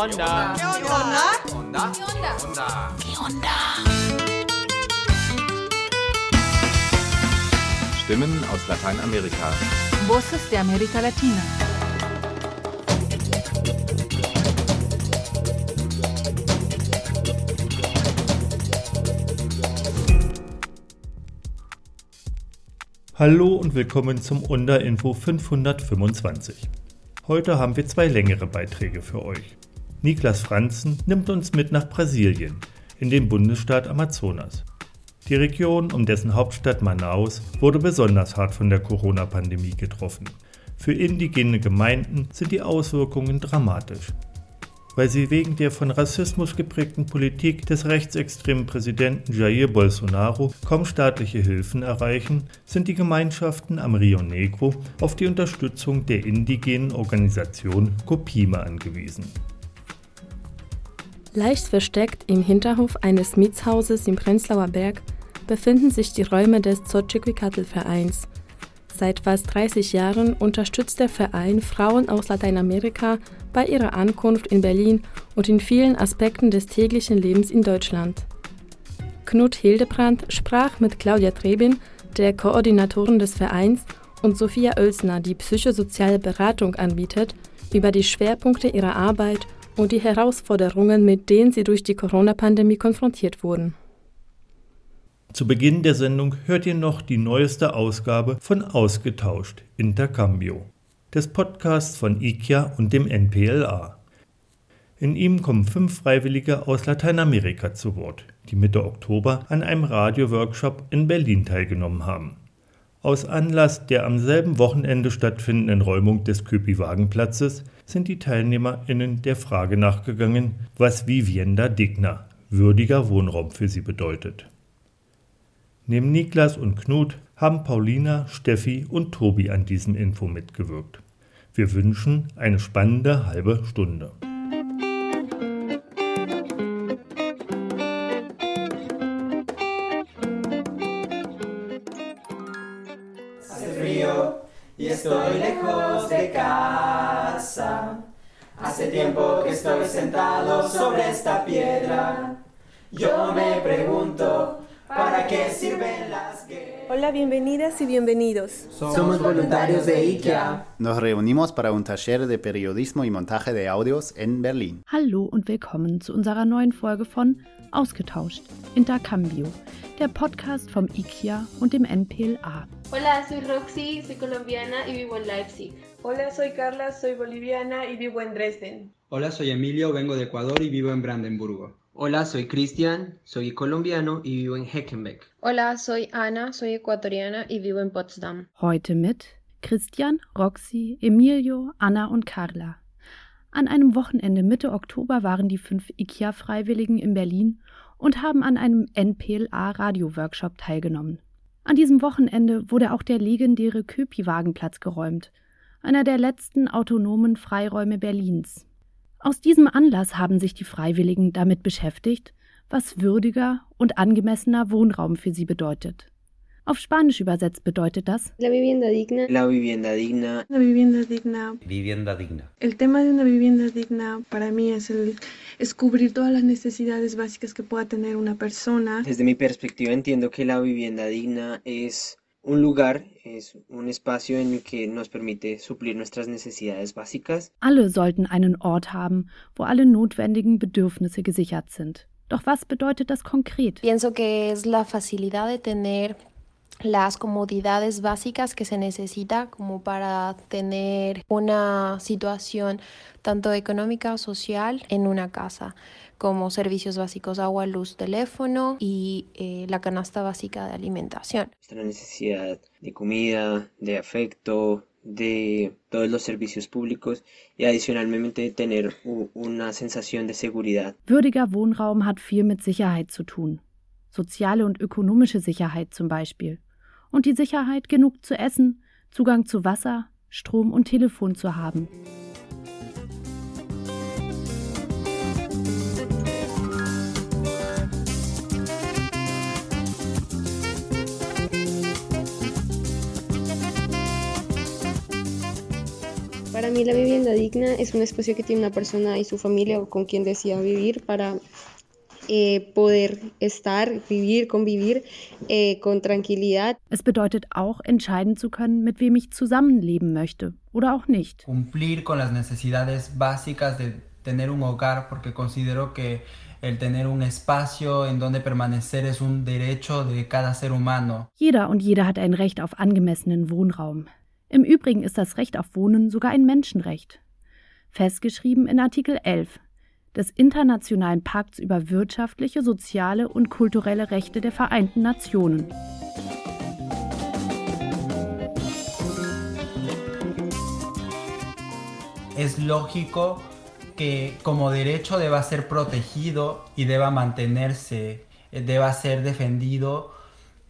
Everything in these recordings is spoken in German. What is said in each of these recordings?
onda? ¿Qué onda? onda? ¿Qué onda? Stimmen aus Lateinamerika. Voces de América Latina. Hallo und willkommen zum Unterinfo 525. Heute haben wir zwei längere Beiträge für euch. Niklas Franzen nimmt uns mit nach Brasilien, in den Bundesstaat Amazonas. Die Region um dessen Hauptstadt Manaus wurde besonders hart von der Corona-Pandemie getroffen. Für indigene Gemeinden sind die Auswirkungen dramatisch. Weil sie wegen der von Rassismus geprägten Politik des rechtsextremen Präsidenten Jair Bolsonaro kaum staatliche Hilfen erreichen, sind die Gemeinschaften am Rio Negro auf die Unterstützung der indigenen Organisation Copima angewiesen. Leicht versteckt im Hinterhof eines Mietshauses im Prenzlauer Berg befinden sich die Räume des Xochitl-Vereins. Seit fast 30 Jahren unterstützt der Verein Frauen aus Lateinamerika bei ihrer Ankunft in Berlin und in vielen Aspekten des täglichen Lebens in Deutschland. Knut Hildebrand sprach mit Claudia Trebin, der Koordinatorin des Vereins, und Sophia Oelsner, die psychosoziale Beratung anbietet, über die Schwerpunkte ihrer Arbeit und die Herausforderungen, mit denen sie durch die Corona-Pandemie konfrontiert wurden. Zu Beginn der Sendung hört ihr noch die neueste Ausgabe von Ausgetauscht Intercambio, des Podcasts von IKEA und dem NPLA. In ihm kommen fünf Freiwillige aus Lateinamerika zu Wort, die Mitte Oktober an einem Radioworkshop in Berlin teilgenommen haben. Aus Anlass der am selben Wochenende stattfindenden Räumung des Köpi-Wagenplatzes sind die TeilnehmerInnen der Frage nachgegangen, was Vivienda Digna, würdiger Wohnraum für sie bedeutet. Neben Niklas und Knut haben Paulina, Steffi und Tobi an diesem Info mitgewirkt. Wir wünschen eine spannende halbe Stunde. Hace tiempo que estoy sentado sobre esta piedra. Yo me pregunto, ¿para qué sirven las guerras? Hola, bienvenidas y bienvenidos. Somos voluntarios de IKEA. Nos reunimos para un taller de periodismo y montaje de audios en Berlin. Hallo und willkommen zu unserer neuen Folge von Ausgetauscht, Intercambio, der Podcast vom IKEA und dem NPLA. Hola, soy Roxy, soy colombiana y vivo en Leipzig. Hola, soy Carla, soy boliviana y vivo en Dresden. Hola, soy Emilio, vengo de Ecuador y vivo en Brandenburgo. Hola, soy Cristian, soy colombiano y vivo en Heckenbeck. Hola, soy Ana, soy ecuatoriana y vivo en Potsdam. Heute mit Christian, Roxy, Emilio, Anna und Carla. An einem Wochenende Mitte Oktober waren die fünf IKEA-Freiwilligen in Berlin und haben an einem NPLA-Radio-Workshop teilgenommen. An diesem Wochenende wurde auch der legendäre Köpi-Wagenplatz geräumt, einer der letzten autonomen Freiräume Berlins. Aus diesem Anlass haben sich die Freiwilligen damit beschäftigt, was würdiger und angemessener Wohnraum für sie bedeutet. Auf Spanisch übersetzt bedeutet das La vivienda digna. La vivienda digna. La vivienda digna. Vivienda digna. El tema de una vivienda digna para mí es, el, es cubrir todas las necesidades básicas que pueda tener una persona. Desde mi perspectiva entiendo que la vivienda digna es un lugar, es un espacio en el que nos permite suplir nuestras necesidades básicas. Alle sollten einen Ort haben, wo alle notwendigen Bedürfnisse gesichert sind. Doch was bedeutet das konkret? Pienso que es la facilidad de tener las comodidades básicas que se necesita como para tener una situación tanto económica o social en una casa, como servicios básicos, agua, luz, teléfono y eh, la canasta básica de alimentación. Nuestra necesidad de comida, de afecto, de todos los servicios públicos y adicionalmente tener una sensación de seguridad. Würdiger Wohnraum hat viel mit Sicherheit zu tun. Soziale und ökonomische Sicherheit zum Beispiel. Und die Sicherheit, genug zu essen, Zugang zu Wasser, Strom und Telefon zu haben. Para mí la vivienda digna es un espacio que tiene una persona y su familia o con quien decida vivir para eh, poder estar, vivir, convivir eh, con tranquilidad. Es bedeutet auch, entscheiden zu können, mit wem ich zusammenleben möchte oder auch nicht. Cumplir con las necesidades básicas de tener un hogar, porque considero que el tener un espacio en donde permanecer es un derecho de cada ser humano. Jeder und jede hat ein Recht auf angemessenen Wohnraum. Im Übrigen ist das Recht auf Wohnen sogar ein Menschenrecht. Festgeschrieben in Artikel 11 des Internationalen Pakts über wirtschaftliche, soziale und kulturelle Rechte der Vereinten Nationen. Es lógico que como derecho deba ser protegido y deba mantenerse, eh, deba ser defendido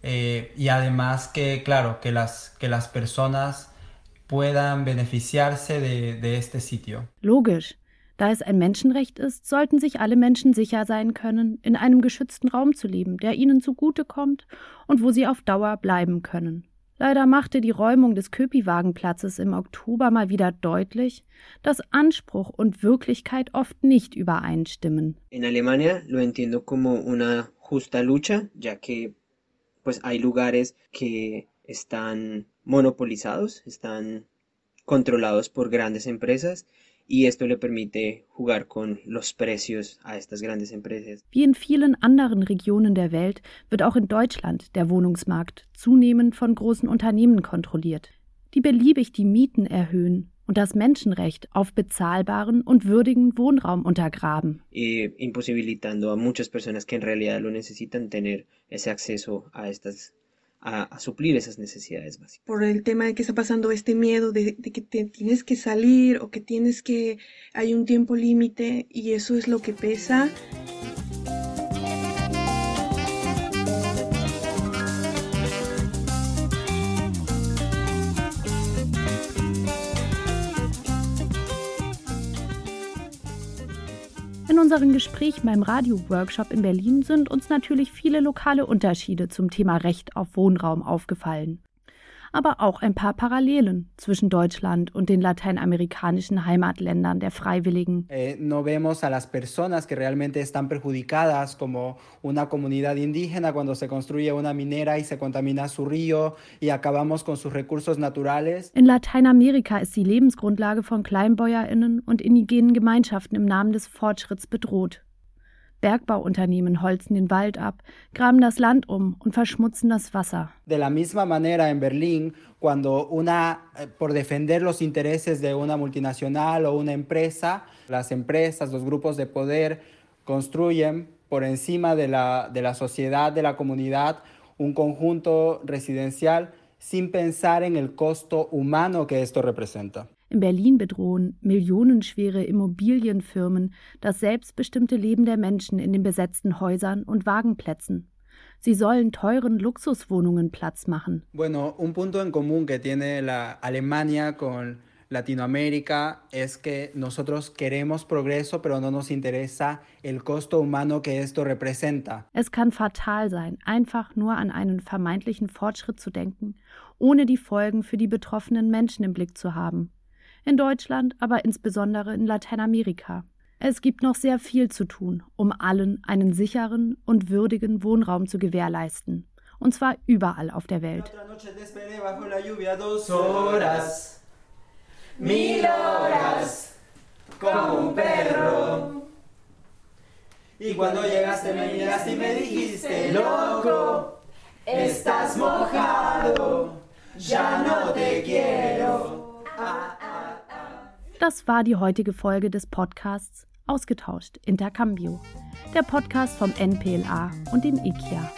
eh, y además que, claro, que las, que las personas puedan beneficiarse de, de este sitio. Logisch. Da es ein Menschenrecht ist, sollten sich alle Menschen sicher sein können, in einem geschützten Raum zu leben, der ihnen zugutekommt und wo sie auf Dauer bleiben können. Leider machte die Räumung des Köpi-Wagenplatzes im Oktober mal wieder deutlich, dass Anspruch und Wirklichkeit oft nicht übereinstimmen. In Alemania lo entiendo como una justa lucha, ya que pues hay lugares que están monopolizados, están controlados por grandes empresas y esto le permite jugar con los precios a estas grandes empresas. Wie in vielen anderen Regionen der Welt wird auch in Deutschland der Wohnungsmarkt zunehmend von großen Unternehmen kontrolliert, die beliebig die Mieten erhöhen und das Menschenrecht auf bezahlbaren und würdigen Wohnraum untergraben. Y imposibilitando a muchas personas que en realidad lo necesitan tener ese acceso a estas a, suplir esas necesidades básicas. Por el tema de que está pasando este miedo de, de, que te tienes que salir o que tienes que, hay un tiempo límite y eso es lo que pesa. Unseren Gesprächen beim Radio-Workshop in Berlin sind uns natürlich viele lokale Unterschiede zum Thema Recht auf Wohnraum aufgefallen. Aber auch ein paar Parallelen zwischen Deutschland und den lateinamerikanischen Heimatländern der Freiwilligen. Eh, no vemos a las personas que realmente están perjudicadas como una comunidad indígena cuando se construye una minera y se contamina su río y acabamos con sus recursos naturales. In Lateinamerika ist die Lebensgrundlage von Kleinbäuerinnen und indigenen Gemeinschaften im Namen des Fortschritts bedroht. Bergbauunternehmen holzen den Wald ab, graben das Land um und verschmutzen das Wasser. De la misma manera en Berlín, cuando una, eh, por defender los intereses de una multinacional o una empresa, las empresas, los grupos de poder construyen por encima de la, de la sociedad, de la comunidad, un conjunto residencial sin pensar en el costo humano que esto representa. In Berlin bedrohen millionenschwere Immobilienfirmen das selbstbestimmte Leben der Menschen in den besetzten Häusern und Wagenplätzen. Sie sollen teuren Luxuswohnungen Platz machen. Bueno, un punto en común que tiene la Alemania con Latinoamérica es que nosotros queremos progreso, pero no nos interesa el costo humano que esto representa. Es kann fatal sein, einfach nur an einen vermeintlichen Fortschritt zu denken, ohne die Folgen für die betroffenen Menschen im Blick zu haben in Deutschland, aber insbesondere in Lateinamerika. Es gibt noch sehr viel zu tun, um allen einen sicheren und würdigen Wohnraum zu gewährleisten. Und zwar überall auf der Welt. Y cuando llegaste me miraste y me dijiste, loco, estás mojado, ya no te quiero. Ah. Das war die heutige Folge des Podcasts Ausgetauscht Intercambio, der Podcast vom NPLA und dem IKEA.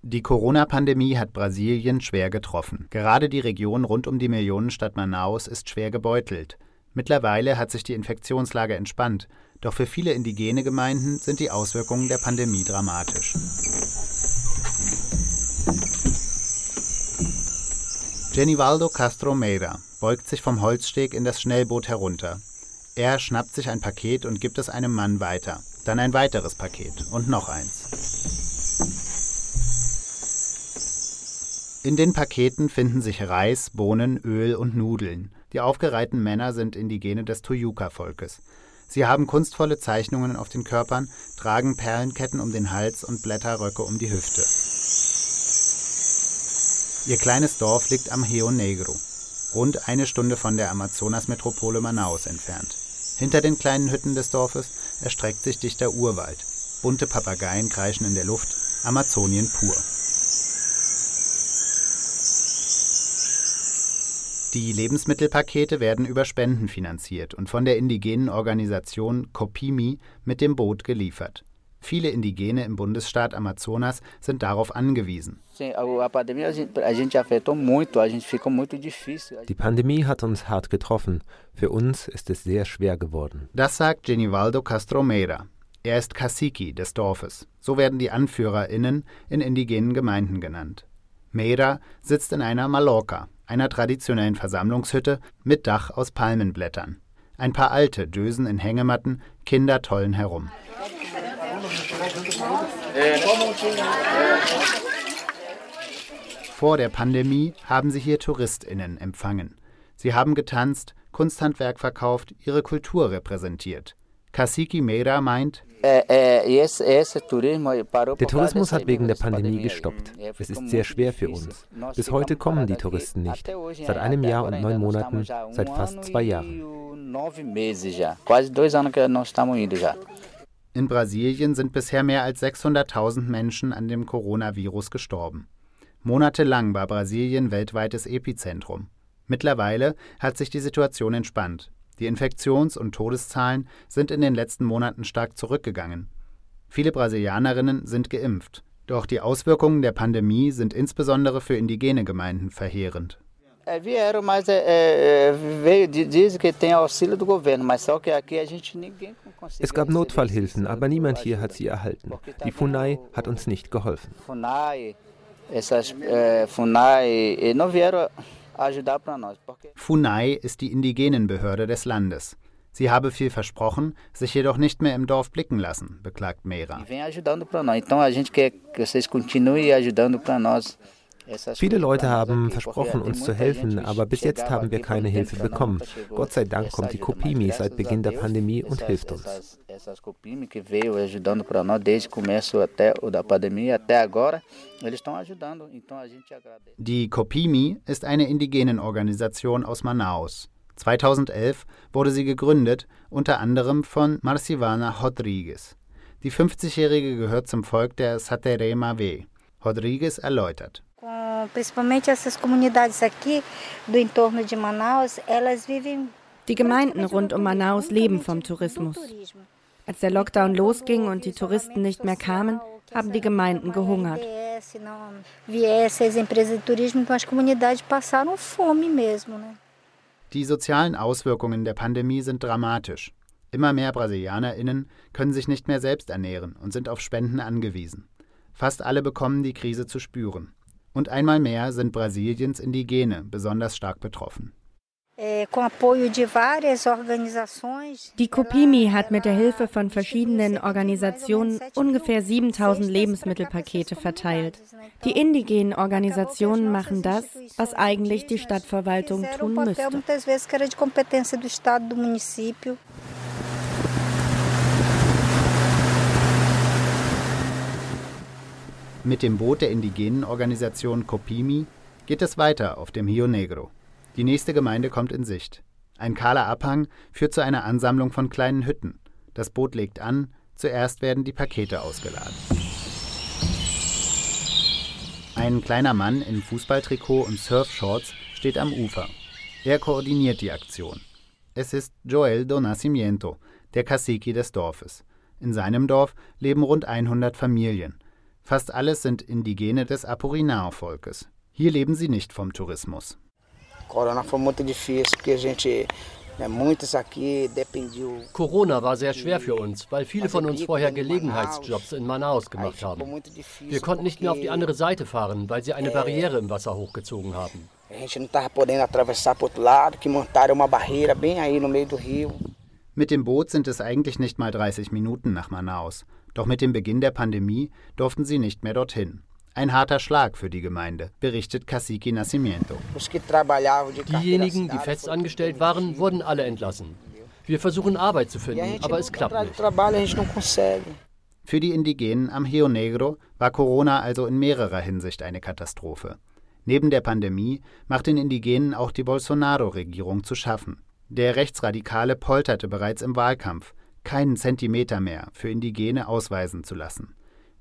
Die Corona-Pandemie hat Brasilien schwer getroffen. Gerade die Region rund um die Millionenstadt Manaus ist schwer gebeutelt. Mittlerweile hat sich die Infektionslage entspannt, doch für viele indigene Gemeinden sind die Auswirkungen der Pandemie dramatisch. Genivaldo Castro Meira beugt sich vom Holzsteg in das Schnellboot herunter. Er schnappt sich ein Paket und gibt es einem Mann weiter. Dann ein weiteres Paket und noch eins. In den Paketen finden sich Reis, Bohnen, Öl und Nudeln. Die aufgereihten Männer sind Indigene des Tuyuka-Volkes. Sie haben kunstvolle Zeichnungen auf den Körpern, tragen Perlenketten um den Hals und Blätterröcke um die Hüfte. Ihr kleines Dorf liegt am Rio Negro, rund eine Stunde von der Amazonasmetropole Manaus entfernt. Hinter den kleinen Hütten des Dorfes erstreckt sich dichter Urwald. Bunte Papageien kreischen in der Luft, Amazonien pur. Die Lebensmittelpakete werden über Spenden finanziert und von der indigenen Organisation Copimi mit dem Boot geliefert. Viele Indigene im Bundesstaat Amazonas sind darauf angewiesen. Die Pandemie hat uns hart getroffen. Für uns ist es sehr schwer geworden. Das sagt Genivaldo Castromeira. Er ist Cacique des Dorfes. So werden die AnführerInnen in indigenen Gemeinden genannt. Meira sitzt in einer Mallorca, einer traditionellen Versammlungshütte mit Dach aus Palmenblättern. Ein paar Alte dösen in Hängematten, Kinder tollen herum. Vor der Pandemie haben sie hier TouristInnen empfangen. Sie haben getanzt, Kunsthandwerk verkauft, ihre Kultur repräsentiert. Cacique Meira meint, der Tourismus hat wegen der Pandemie gestoppt. Es ist sehr schwer für uns. Bis heute kommen die Touristen nicht. Seit einem Jahr und neun Monaten, seit fast zwei Jahren. In Brasilien sind bisher mehr als 600.000 Menschen an dem Coronavirus gestorben. Monatelang war Brasilien weltweites Epizentrum. Mittlerweile hat sich die Situation entspannt. Die Infektions- und Todeszahlen sind in den letzten Monaten stark zurückgegangen. Viele Brasilianerinnen sind geimpft. Doch die Auswirkungen der Pandemie sind insbesondere für indigene Gemeinden verheerend. Es gab Notfallhilfen, aber niemand hier hat sie erhalten. Die FUNAI hat uns nicht geholfen. FUNAI ist die Indigenenbehörde des Landes. Sie habe viel versprochen, sich jedoch nicht mehr im Dorf blicken lassen, beklagt Meira. Viele Leute haben versprochen, uns zu helfen, aber bis jetzt haben wir keine Hilfe bekommen. Gott sei Dank kommt die Kopimi seit Beginn der Pandemie und hilft uns. Die Kopimi ist eine Indigenenorganisation aus Manaus. 2011 wurde sie gegründet, unter anderem von Marcivana Rodrigues. Die 50-Jährige gehört zum Volk der Saterema W. Rodrigues erläutert. Die Gemeinden rund um Manaus leben vom Tourismus. Als der Lockdown losging und die Touristen nicht mehr kamen, haben die Gemeinden gehungert. Die sozialen Auswirkungen der Pandemie sind dramatisch. Immer mehr BrasilianerInnen können sich nicht mehr selbst ernähren und sind auf Spenden angewiesen. Fast alle bekommen die Krise zu spüren. Und einmal mehr sind Brasiliens Indigene besonders stark betroffen. Die Copimi hat mit der Hilfe von verschiedenen Organisationen ungefähr 7000 Lebensmittelpakete verteilt. Die indigenen Organisationen machen das, was eigentlich die Stadtverwaltung tun müsste. Mit dem Boot der indigenen Organisation Copimi geht es weiter auf dem Rio Negro. Die nächste Gemeinde kommt in Sicht. Ein kahler Abhang führt zu einer Ansammlung von kleinen Hütten. Das Boot legt an, zuerst werden die Pakete ausgeladen. Ein kleiner Mann in Fußballtrikot und Surfshorts steht am Ufer. Er koordiniert die Aktion. Es ist Joel do Nascimento, der Cacique des Dorfes. In seinem Dorf leben rund 100 Familien. Fast alles sind Indigene des Apurinao-Volkes. Hier leben sie nicht vom Tourismus. Corona war sehr schwer für uns, weil viele von uns vorher Gelegenheitsjobs in Manaus gemacht haben. Wir konnten nicht mehr auf die andere Seite fahren, weil sie eine Barriere im Wasser hochgezogen haben. Mit dem Boot sind es eigentlich nicht mal 30 Minuten nach Manaus. Doch mit dem Beginn der Pandemie durften sie nicht mehr dorthin. Ein harter Schlag für die Gemeinde, berichtet Cacique Nascimento. Diejenigen, die fest angestellt waren, wurden alle entlassen. Wir versuchen Arbeit zu finden, aber es klappt nicht. Für die Indigenen am Rio Negro war Corona also in mehrerer Hinsicht eine Katastrophe. Neben der Pandemie macht den Indigenen auch die Bolsonaro-Regierung zu schaffen. Der Rechtsradikale polterte bereits im Wahlkampf, keinen Zentimeter mehr für Indigene ausweisen zu lassen.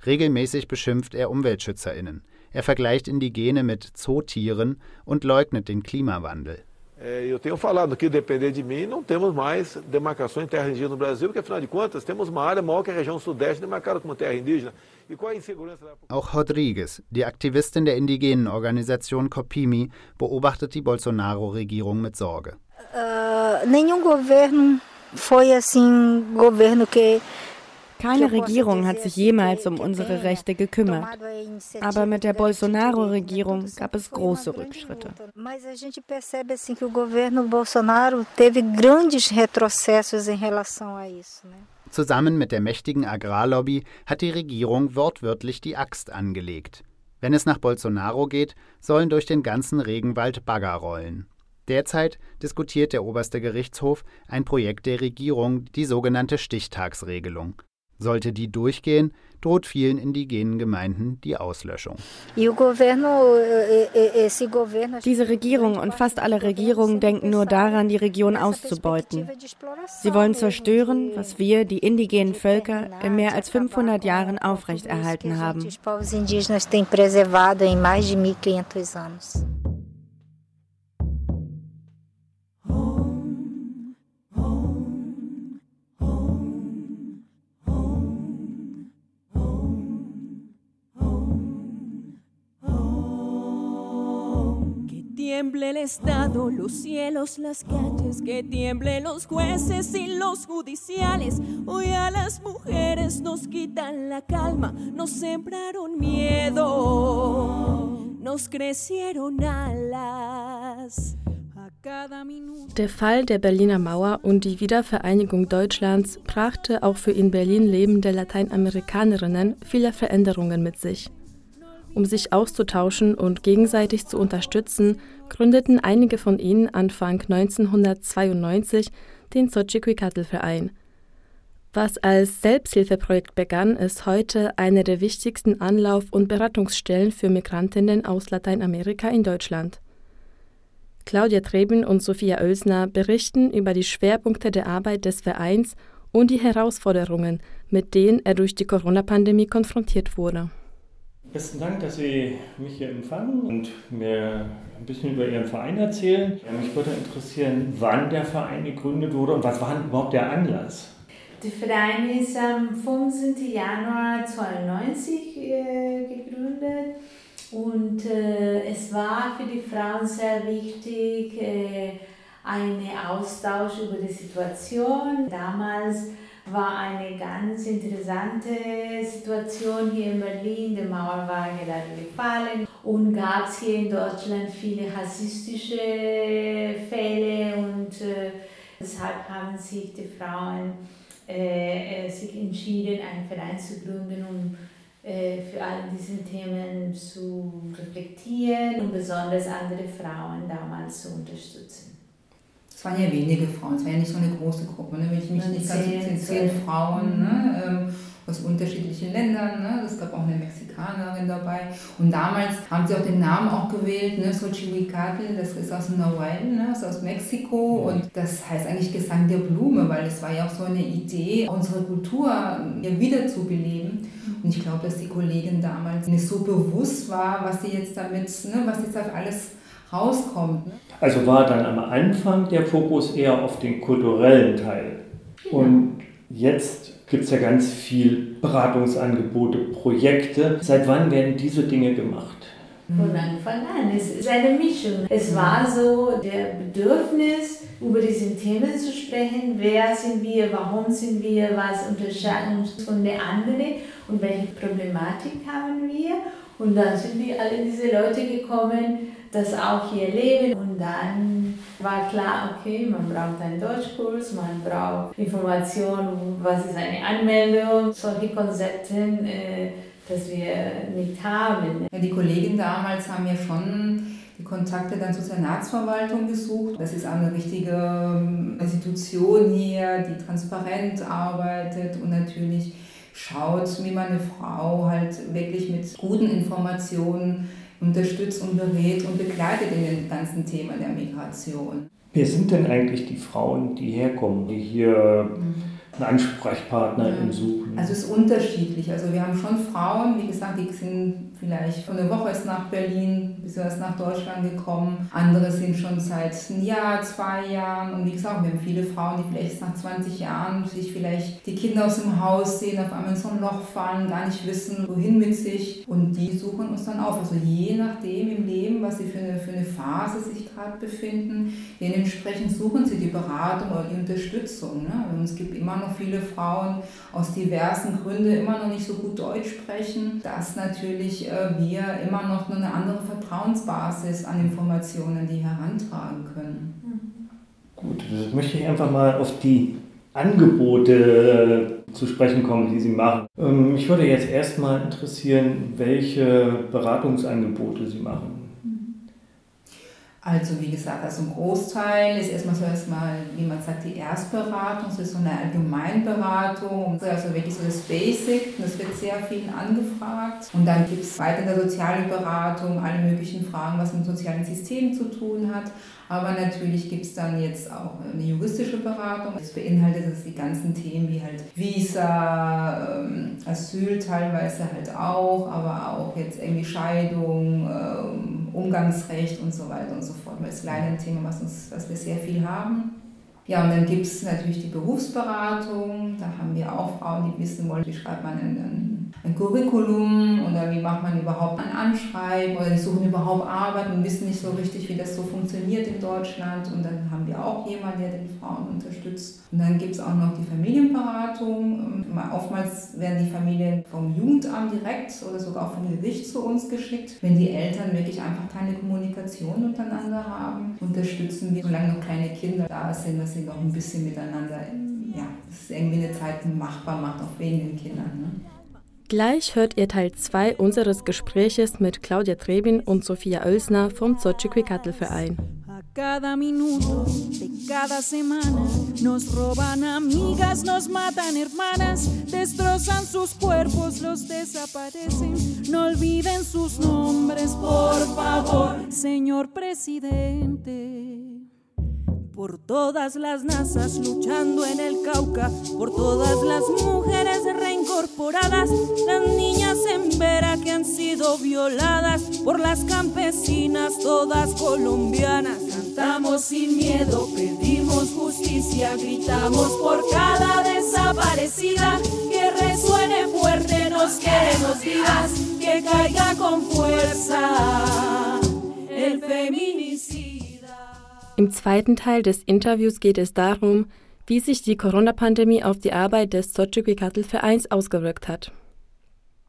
Regelmäßig beschimpft er UmweltschützerInnen. Er vergleicht Indigene mit Zootieren und leugnet den Klimawandel. Eu tenho falado que depender de mim, não temos mais demarcação em terra indígena no Brasil, porque afinal de contas temos uma área maior que a região sudeste demarcada como terra indígena. E qual a insegurança da Auch Rodrigues, die Aktivistin der indigenen Organisation Copimi, beobachtet die Bolsonaro-Regierung mit Sorge. Uh, nenhum governo keine Regierung hat sich jemals um unsere Rechte gekümmert. Aber mit der Bolsonaro-Regierung gab es große Rückschritte. Zusammen mit der mächtigen Agrarlobby hat die Regierung wortwörtlich die Axt angelegt. Wenn es nach Bolsonaro geht, sollen durch den ganzen Regenwald Bagger rollen. Derzeit diskutiert der oberste Gerichtshof ein Projekt der Regierung, die sogenannte Stichtagsregelung. Sollte die durchgehen, droht vielen indigenen Gemeinden die Auslöschung. Diese Regierung und fast alle Regierungen denken nur daran, die Region auszubeuten. Sie wollen zerstören, was wir, die indigenen Völker, in mehr als 500 Jahren aufrechterhalten haben. Tiemble el Estado, los cielos, las calles, que tiemblen los jueces y los judiciales. Hoy a las mujeres nos quitan la calma, nos sembraron miedo, nos crecieron alas. Der Fall der Berliner Mauer und die Wiedervereinigung Deutschlands brachte auch für in Berlin lebende Lateinamerikanerinnen viele Veränderungen mit sich. Um sich auszutauschen und gegenseitig zu unterstützen, gründeten einige von ihnen Anfang 1992 den Xochicalcatl-Verein. Was als Selbsthilfeprojekt begann, ist heute eine der wichtigsten Anlauf- und Beratungsstellen für Migrantinnen aus Lateinamerika in Deutschland. Claudia Trebin und Sophia Oelsner berichten über die Schwerpunkte der Arbeit des Vereins und die Herausforderungen, mit denen er durch die Corona-Pandemie konfrontiert wurde. Besten Dank, dass Sie mich hier empfangen und mir ein bisschen über Ihren Verein erzählen. Mich würde interessieren, wann der Verein gegründet wurde und was war überhaupt der Anlass? Der Verein ist am 15. Januar 1992 äh, gegründet und äh, es war für die Frauen sehr wichtig, äh, einen Austausch über die Situation. Damals war eine ganz interessante Situation hier in Berlin. Die Mauer war gerade gefallen und gab es hier in Deutschland viele rassistische Fälle und äh, deshalb haben sich die Frauen äh, sich entschieden, einen Verein zu gründen, um äh, für all diese Themen zu reflektieren und besonders andere Frauen damals zu unterstützen. Es waren ja wenige Frauen, es war ja nicht so eine große Gruppe. Ne? Wenn ich mich nicht ganz zehn, zehn Frauen ne? ähm, aus unterschiedlichen Ländern. Ne? Es gab auch eine Mexikanerin dabei. Und damals haben sie auch den Namen auch gewählt, ne? Xochitl, das ist aus Nahuatl, ne? das ist aus Mexiko. Und das heißt eigentlich Gesang der Blume, weil es war ja auch so eine Idee, unsere Kultur hier wiederzubeleben. Und ich glaube, dass die Kollegin damals nicht so bewusst war, was sie jetzt damit, ne? was jetzt auf alles rauskommt. Ne? Also war dann am Anfang der Fokus eher auf den kulturellen Teil. Ja. Und jetzt gibt es ja ganz viel Beratungsangebote, Projekte. Seit wann werden diese Dinge gemacht? Von Anfang an. Es ist eine Mischung. Es war so der Bedürfnis, über diese Themen zu sprechen. Wer sind wir? Warum sind wir? Was unterscheidet uns von den anderen? und welche Problematik haben wir. Und dann sind die alle diese Leute gekommen, das auch hier leben. Und dann war klar, okay, man braucht einen Deutschkurs, man braucht Informationen, was ist eine Anmeldung, solche Konzepte, äh, dass wir nicht haben. Ja, die Kollegen damals haben ja schon die Kontakte dann zur Senatsverwaltung gesucht. Das ist eine richtige ähm, Institution hier, die transparent arbeitet und natürlich schaut, wie man eine Frau halt wirklich mit guten Informationen unterstützt und berät und begleitet in den ganzen Themen der Migration. Wer sind denn eigentlich die Frauen, die herkommen, die hier mhm einen Ansprechpartner ja. suchen? Also es ist unterschiedlich. Also wir haben schon Frauen, wie gesagt, die sind vielleicht von der Woche erst nach Berlin, bis erst nach Deutschland gekommen. Andere sind schon seit einem Jahr, zwei Jahren. Und wie gesagt, wir haben viele Frauen, die vielleicht nach 20 Jahren sich vielleicht die Kinder aus dem Haus sehen, auf einmal in so ein Loch fallen, gar nicht wissen, wohin mit sich. Und die suchen uns dann auf. Also je nachdem im Leben, was sie für eine, für eine Phase sich gerade befinden, dementsprechend suchen sie die Beratung oder die Unterstützung. Ne? Und es gibt immer noch viele Frauen aus diversen Gründen immer noch nicht so gut Deutsch sprechen, dass natürlich äh, wir immer noch eine andere Vertrauensbasis an Informationen die herantragen können. Gut, das möchte ich einfach mal auf die Angebote äh, zu sprechen kommen, die Sie machen. Ähm, mich würde jetzt erstmal interessieren, welche Beratungsangebote Sie machen. Also wie gesagt, also ein Großteil ist erstmal so erstmal, wie man sagt, die Erstberatung, das ist so eine Allgemeinberatung, also wirklich so das Basic, das wird sehr viel angefragt. Und dann gibt es weiter in der sozialen Beratung alle möglichen Fragen, was mit sozialen Systemen zu tun hat. Aber natürlich gibt es dann jetzt auch eine juristische Beratung. Das beinhaltet das die ganzen Themen wie halt Visa, ähm, Asyl teilweise halt auch, aber auch jetzt irgendwie Scheidung, ähm, Umgangsrecht und so weiter und so fort. Weil es leider ein Thema, was, uns, was wir sehr viel haben. Ja, und dann gibt es natürlich die Berufsberatung. Da haben wir auch Frauen, die wissen wollen, wie schreibt man einen ein Curriculum oder wie macht man überhaupt ein Anschreiben oder die suchen überhaupt Arbeit und wissen nicht so richtig, wie das so funktioniert in Deutschland. Und dann haben wir auch jemanden, der den Frauen unterstützt. Und dann gibt es auch noch die Familienberatung. Oftmals werden die Familien vom Jugendamt direkt oder sogar auch vom Gericht zu uns geschickt. Wenn die Eltern wirklich einfach keine Kommunikation untereinander haben, unterstützen wir, solange noch kleine Kinder da sind, dass sie noch ein bisschen miteinander, ja, das ist irgendwie eine Zeit machbar macht, auch wegen den Kindern. Ne? Gleich hört ihr Teil 2 unseres Gespräches mit Claudia Trebin und Sophia Oelsner vom Xochicalverein. Cada minuto de cada semana nos roban amigas, nos matan hermanas, destrozan sus cuerpos, los desaparecen. No olviden sus nombres, por favor, señor presidente por todas las nazas luchando en el Cauca, por todas las mujeres reincorporadas, las niñas en Vera que han sido violadas, por las campesinas todas colombianas. Cantamos sin miedo, pedimos justicia, gritamos por cada desaparecida, que resuene fuerte, nos queremos vivas, que caiga con fuerza el feminismo. Im zweiten Teil des Interviews geht es darum, wie sich die Corona-Pandemie auf die Arbeit des Sochukikatl-Vereins ausgewirkt hat.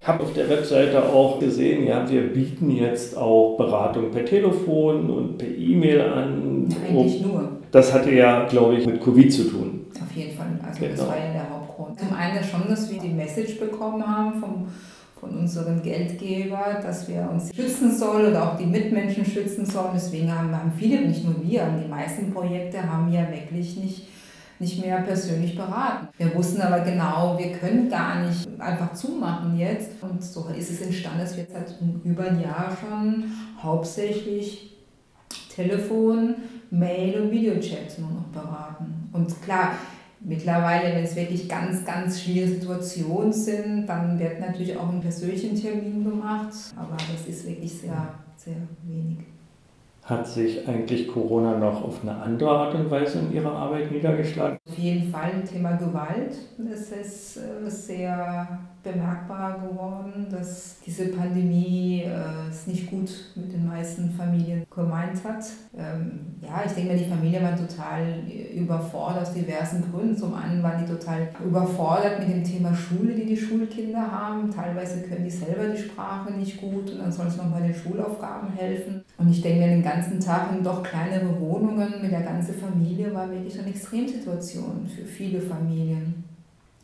Ich habe auf der Webseite auch gesehen, ja, wir bieten jetzt auch Beratung per Telefon und per E-Mail an. Eigentlich nur. Das hatte ja, glaube ich, mit Covid zu tun. Auf jeden Fall. Also genau. das war ja der Hauptgrund. Zum einen schon, dass wir die Message bekommen haben vom von unserem Geldgeber, dass wir uns schützen sollen oder auch die Mitmenschen schützen sollen. Deswegen haben, haben viele, nicht nur wir, die meisten Projekte haben ja wirklich nicht, nicht mehr persönlich beraten. Wir wussten aber genau, wir können gar nicht einfach zumachen jetzt. Und so ist es entstanden, dass wir jetzt seit über ein Jahr schon hauptsächlich Telefon, Mail und Videochat nur noch beraten. Und klar, Mittlerweile, wenn es wirklich ganz, ganz schwierige Situationen sind, dann wird natürlich auch ein persönlichen Termin gemacht, aber das ist wirklich sehr, sehr wenig. Hat sich eigentlich Corona noch auf eine andere Art und Weise in Ihrer Arbeit niedergeschlagen? Auf jeden Fall Thema Gewalt. Es ist äh, sehr bemerkbar geworden, dass diese Pandemie äh, es nicht gut mit den meisten Familien gemeint hat. Ähm, ja, ich denke mal, die Familien waren total überfordert aus diversen Gründen. Zum einen waren die total überfordert mit dem Thema Schule, die die Schulkinder haben. Teilweise können die selber die Sprache nicht gut und dann soll es noch bei den Schulaufgaben helfen. Und ich denke, den ganzen Tag in doch kleinere Wohnungen mit der ganzen Familie war wirklich eine Extremsituation für viele Familien.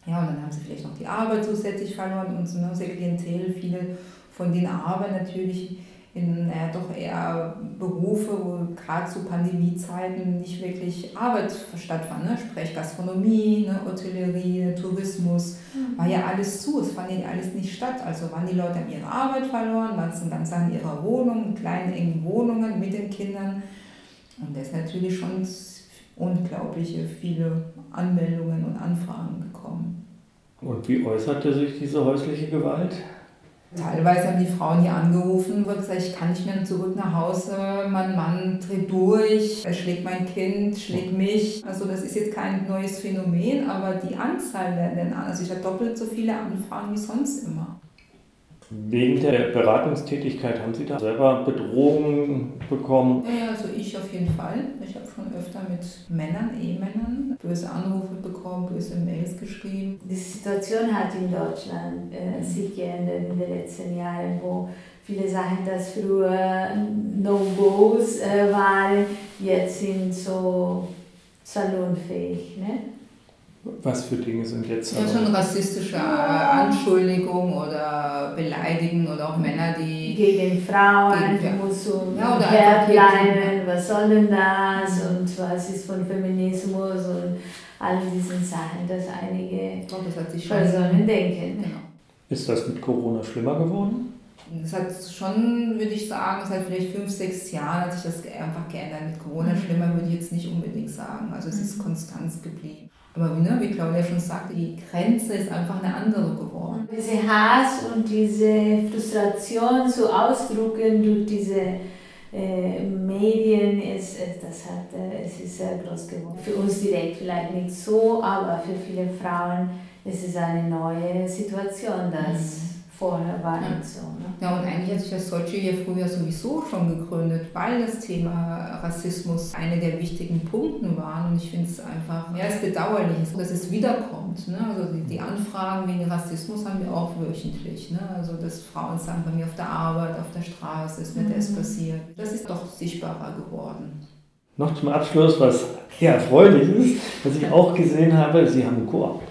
Ja, und dann haben sie vielleicht noch die Arbeit zusätzlich verloren und so ne, sehr Klientel, viele von denen arbeiten natürlich in naja, doch eher Berufe, wo gerade zu Pandemiezeiten nicht wirklich Arbeit stattfand. Ne? Sprich Gastronomie, ne? Hotellerie? Tourismus, mhm. war ja alles zu, es fand ja alles nicht statt. Also waren die Leute an ihre Arbeit verloren, waren es ganz an ihrer Wohnung, in kleinen, engen Wohnungen mit den Kindern. Und das ist natürlich schon unglaubliche viele Anmeldungen und Anfragen gekommen. Und wie äußerte sich diese häusliche Gewalt? Teilweise haben die Frauen hier angerufen und gesagt, ich kann nicht mehr zurück nach Hause, mein Mann dreht durch, er schlägt mein Kind, schlägt mich. Also das ist jetzt kein neues Phänomen, aber die Anzahl der, der also ich habe doppelt so viele Anfragen wie sonst immer. Wegen der Beratungstätigkeit haben Sie da selber Bedrohungen bekommen? Ja, also ich auf jeden Fall. Ich habe schon öfter mit Männern, Ehemännern, böse Anrufe bekommen, böse Mails geschrieben. Die Situation hat in Deutschland äh, sich geändert in den letzten Jahren, wo viele Sachen, das früher No-Gos äh, waren, jetzt sind so salonfähig. Ne? Was für Dinge sind jetzt? Ja, schon rassistische Anschuldigungen oder Beleidigen oder auch Männer, die. Gegen Frauen, gegen, ja. musst du ja, bleiben, was soll denn das mhm. und was ist von Feminismus und all diesen Sachen, dass einige oh, das Personen denken. Genau. Ist das mit Corona schlimmer geworden? Es hat schon, würde ich sagen, seit vielleicht fünf, sechs Jahren hat sich das einfach geändert. Mit Corona mhm. schlimmer würde ich jetzt nicht unbedingt sagen. Also es ist mhm. Konstanz geblieben. Aber ne, wie Claudia schon sagte, die Grenze ist einfach eine andere geworden. Diese Hass und diese Frustration zu ausdrücken durch diese äh, Medien, ist, das hat, äh, es ist sehr groß geworden. Für uns direkt vielleicht nicht so, aber für viele Frauen ist es eine neue Situation, dass mhm vorher war ja. nicht so. Ne? Ja, und eigentlich hat sich das Deutsche hier früher sowieso schon gegründet, weil das Thema Rassismus eine der wichtigen Punkte war. Und ich finde es einfach, ja, es ist bedauerlich, dass es wiederkommt. Ne? Also die, die, Anfragen wegen Rassismus haben wir auch wöchentlich. Ne? Also dass Frauen sagen, bei mir auf der Arbeit, auf der Straße ist mir mhm. das passiert. Das ist doch sichtbarer geworden. Noch zum Abschluss, was sehr erfreulich ist, was ich auch gesehen habe, Sie haben einen Koop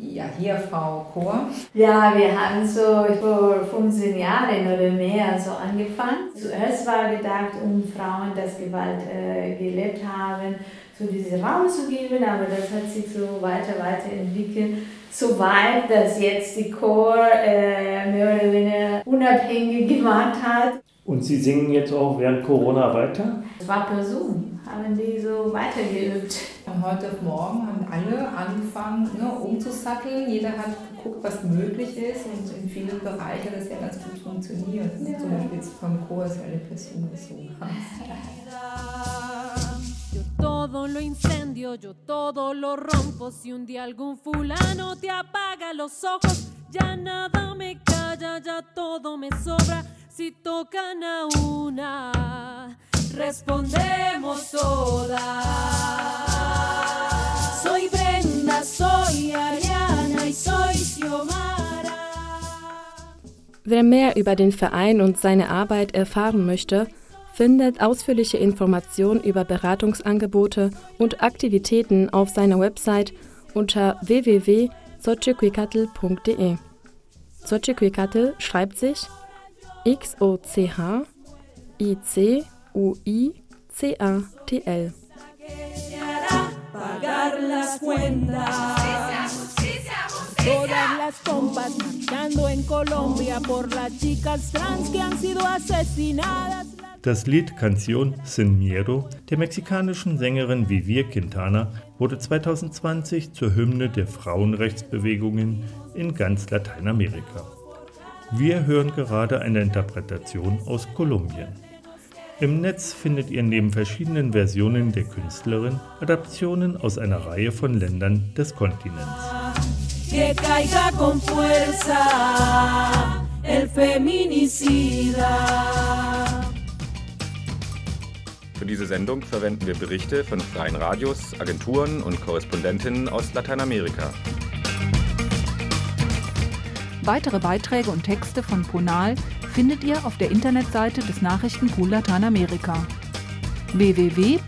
ja, hier Frau Chor. Ja, wir haben so vor 15 Jahren oder mehr so angefangen. Zuerst war gedacht, um Frauen, die Gewalt äh, gelebt haben, so diesen Raum zu geben, aber das hat sich so weiter, weiterentwickelt. So weit, dass jetzt die Chor äh, mehr oder weniger unabhängig gemacht hat. Und Sie singen jetzt auch während Corona weiter? Es war per Zoom, haben die so weitergeübt. Von heute auf morgen haben alle angefangen ne, umzusatteln. Jeder hat geguckt, was möglich ist und in vielen Bereichen hat das ja ganz gut funktioniert. Ja. Zum Beispiel jetzt vom Chor ist eine Person gesungen Yo todo lo incendio, yo todo lo rompo. Si un día algún fulano te apaga los ojos, ya nada me calla, ya todo me sobra. Si tocan a una, respondemos todas. Soy Brenda, soy Ariana y soy Xiomara. Wer mehr über den Verein und seine Arbeit erfahren möchte, findet ausführliche Informationen über Beratungsangebote und Aktivitäten auf seiner Website unter www.xochicalcatl.de. Xochicalcatl schreibt sich X-O-C-H-I-C-U-I-C-A-T-L. Pagar las cuentas. Todas las compas marchando en Colombia por las chicas trans que han sido asesinadas. Das Lied Canción Sin Miedo der mexikanischen Sängerin Vivir Quintana wurde 2020 zur Hymne der Frauenrechtsbewegungen in ganz Lateinamerika. Wir hören gerade eine Interpretation aus Kolumbien. Im Netz findet ihr neben verschiedenen Versionen der Künstlerin Adaptionen aus einer Reihe von Ländern des Kontinents. Für diese Sendung verwenden wir Berichte von freien Radios, Agenturen und Korrespondentinnen aus Lateinamerika. Weitere Beiträge und Texte von Ponal findet ihr auf der Internetseite des Nachrichtenpool Lateinamerika www.npla.de.